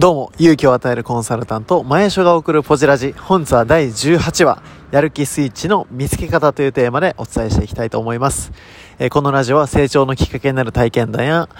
どうも、勇気を与えるコンサルタント、前所が送るポジラジ。本日は第18話、やる気スイッチの見つけ方というテーマでお伝えしていきたいと思います。えー、このラジオは成長のきっかけになる体験談や、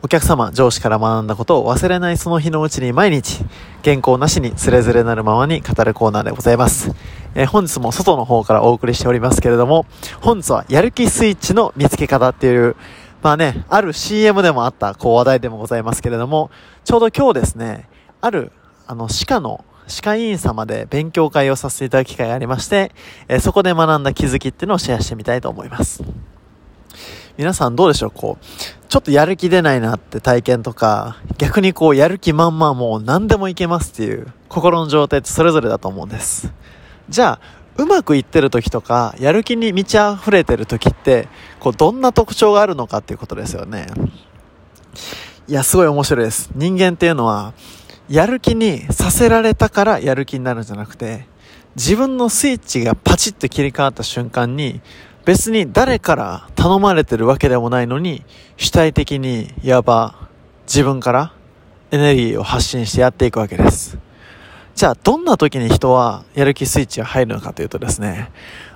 お客様、上司から学んだことを忘れないその日のうちに毎日、原稿なしにつれづれなるままに語るコーナーでございます。えー、本日も外の方からお送りしておりますけれども、本日はやる気スイッチの見つけ方っていう、まあね、ある CM でもあった、こう話題でもございますけれども、ちょうど今日ですね、ある、あの、歯科の歯科医院様で勉強会をさせていただく機会がありまして、えー、そこで学んだ気づきっていうのをシェアしてみたいと思います。皆さんどうでしょうこう、ちょっとやる気出ないなって体験とか、逆にこう、やる気満々もう何でもいけますっていう心の状態ってそれぞれだと思うんです。じゃあ、うまくいってる時とか、やる気に満ち溢れてる時って、こう、どんな特徴があるのかっていうことですよね。いや、すごい面白いです。人間っていうのは、やる気にさせられたからやる気になるんじゃなくて、自分のスイッチがパチッと切り替わった瞬間に、別に誰から頼まれてるわけでもないのに、主体的に、いわば、自分からエネルギーを発信してやっていくわけです。じゃあ、どんな時に人はやる気スイッチが入るのかというとですね、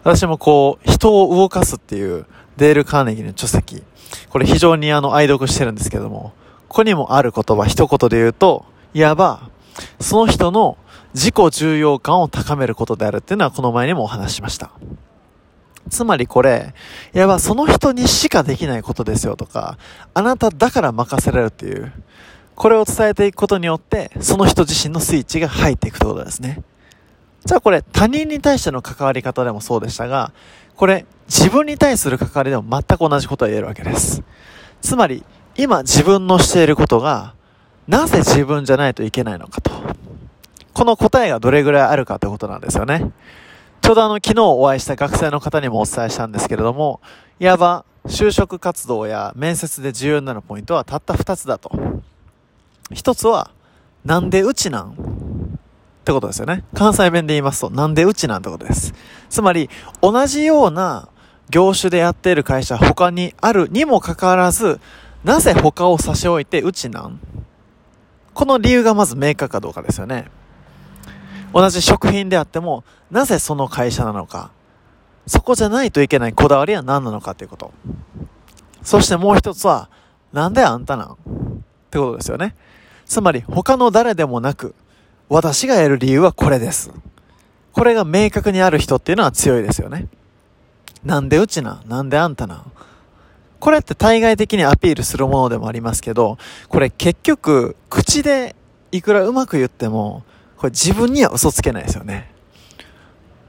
私もこう、人を動かすっていうデール・カーネギーの書籍、これ非常にあの、愛読してるんですけども、ここにもある言葉、一言で言うと、いわば、その人の自己重要感を高めることであるっていうのはこの前にもお話ししました。つまりこれ、いわばその人にしかできないことですよとか、あなただから任せられるっていう、これを伝えていくことによって、その人自身のスイッチが入っていくということですね。じゃあこれ、他人に対しての関わり方でもそうでしたが、これ、自分に対する関わりでも全く同じことが言えるわけです。つまり、今自分のしていることが、なぜ自分じゃないといけないのかと。この答えがどれぐらいあるかということなんですよね。ちょうどあの、昨日お会いした学生の方にもお伝えしたんですけれども、いわば、就職活動や面接で重要になるポイントはたった二つだと。一つは、なんでうちなん？ってことですよね。関西弁で言いますと、なんでうちなん？ってことです。つまり、同じような業種でやっている会社他にあるにもかかわらず、なぜ他を差し置いてうちなん？この理由がまず明確かどうかですよね。同じ食品であっても、なぜその会社なのか。そこじゃないといけないこだわりは何なのかということ。そしてもう一つは、なんであんたなん？ってことですよね。つまり他の誰でもなく、私がやる理由はこれです。これが明確にある人っていうのは強いですよね。なんでうちな？なんであんたな？これって対外的にアピールするものでもありますけど、これ結局、口でいくらうまく言っても、これ自分には嘘つけないですよね。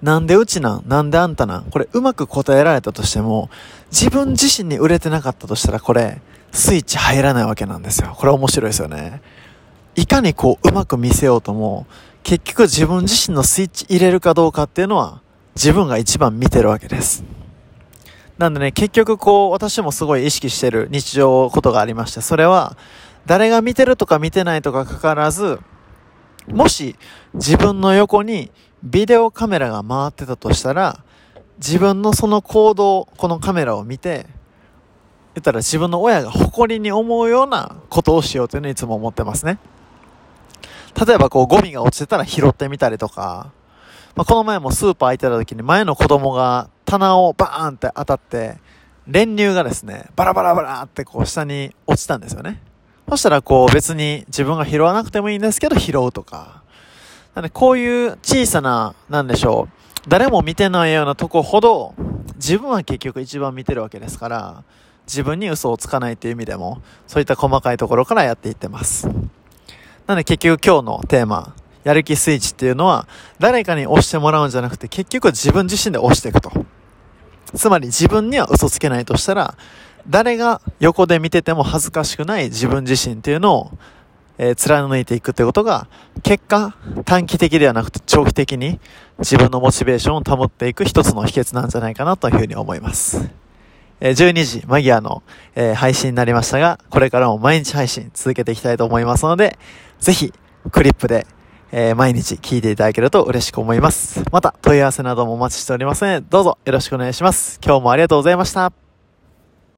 なんでうちなん？なんであんたなん？これうまく答えられたとしても、自分自身に売れてなかったとしたらこれ、スイッチ入らないわけなんですよ。これ面白いですよね。いかにこう、うまく見せようとも、結局自分自身のスイッチ入れるかどうかっていうのは、自分が一番見てるわけです。なんでね、結局こう、私もすごい意識してる日常ことがありまして、それは、誰が見てるとか見てないとかかからず、もし自分の横にビデオカメラが回ってたとしたら、自分のその行動、このカメラを見て、言ったら自分の親が誇りに思うようなことをしようというのをいつも思ってますね。例えばこうゴミが落ちてたら拾ってみたりとか、まあ、この前もスーパー行ってた時に前の子供が棚をバーンって当たって、練乳がですね、バラバラバラってこう下に落ちたんですよね。そしたらこう別に自分が拾わなくてもいいんですけど拾うとか。なんでこういう小さな、なんでしょう。誰も見てないようなとこほど、自分は結局一番見てるわけですから、自分に嘘をつかないっていう意味でも、そういった細かいところからやっていってます。なので結局今日のテーマ、やる気スイッチっていうのは、誰かに押してもらうんじゃなくて、結局自分自身で押していくと。つまり自分には嘘つけないとしたら、誰が横で見てても恥ずかしくない自分自身っていうのを、えー、貫いていくってことが、結果、短期的ではなくて長期的に自分のモチベーションを保っていく一つの秘訣なんじゃないかなというふうに思います。えー、12時間際の、えー、配信になりましたが、これからも毎日配信続けていきたいと思いますので、ぜひ、クリップで、えー、毎日聞いていただけると嬉しく思います。また、問い合わせなどもお待ちしておりますので、どうぞよろしくお願いします。今日もありがとうございました。